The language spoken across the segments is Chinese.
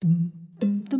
噔噔噔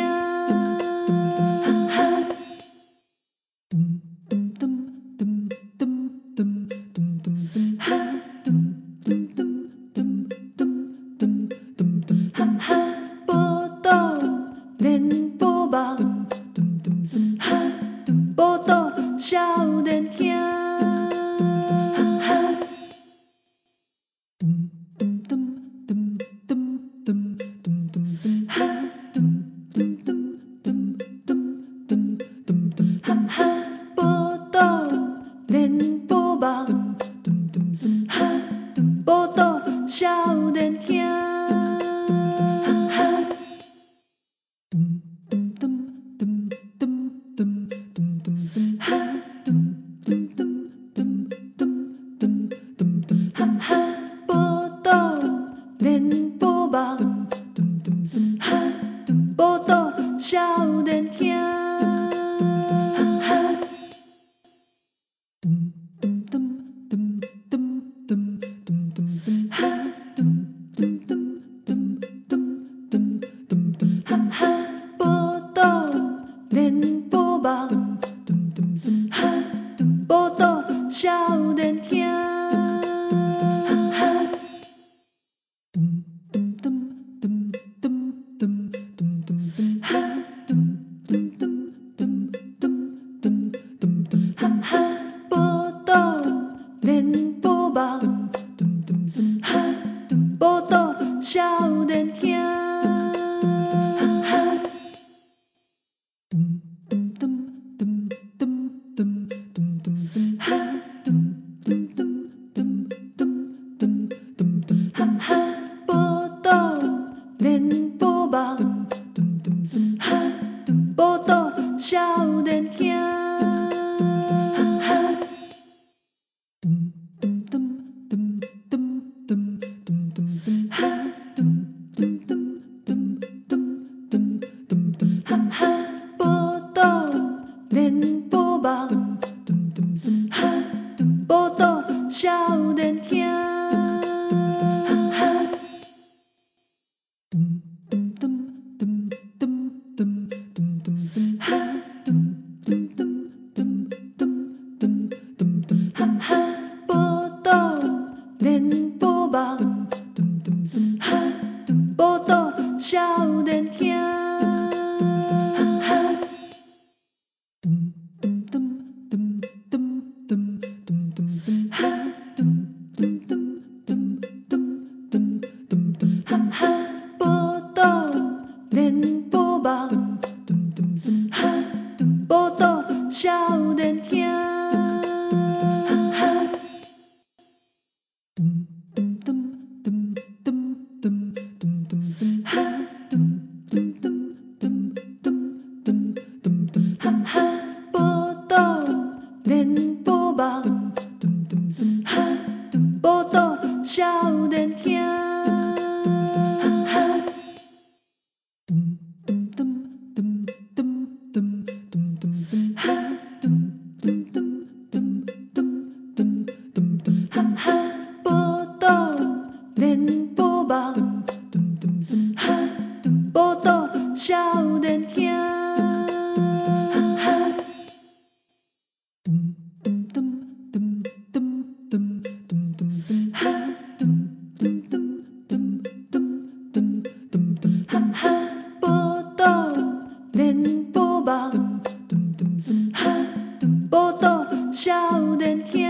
笑。噔噔噔噔噔噔噔噔噔噔噔哈！报道，连播忙。哈！报道，少年兴。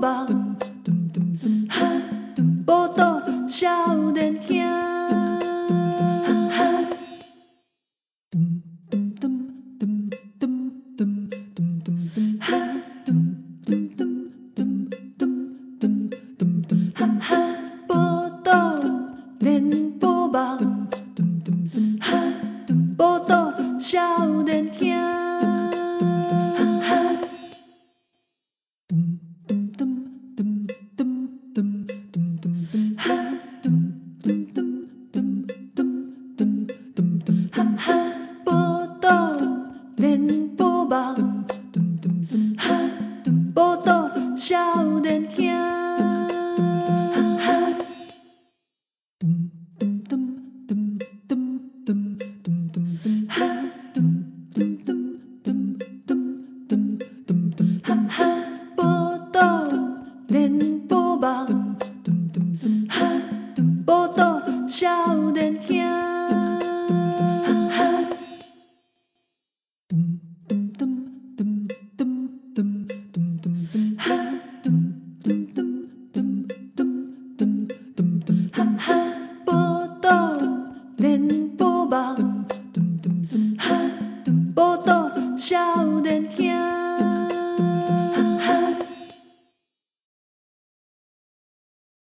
bas.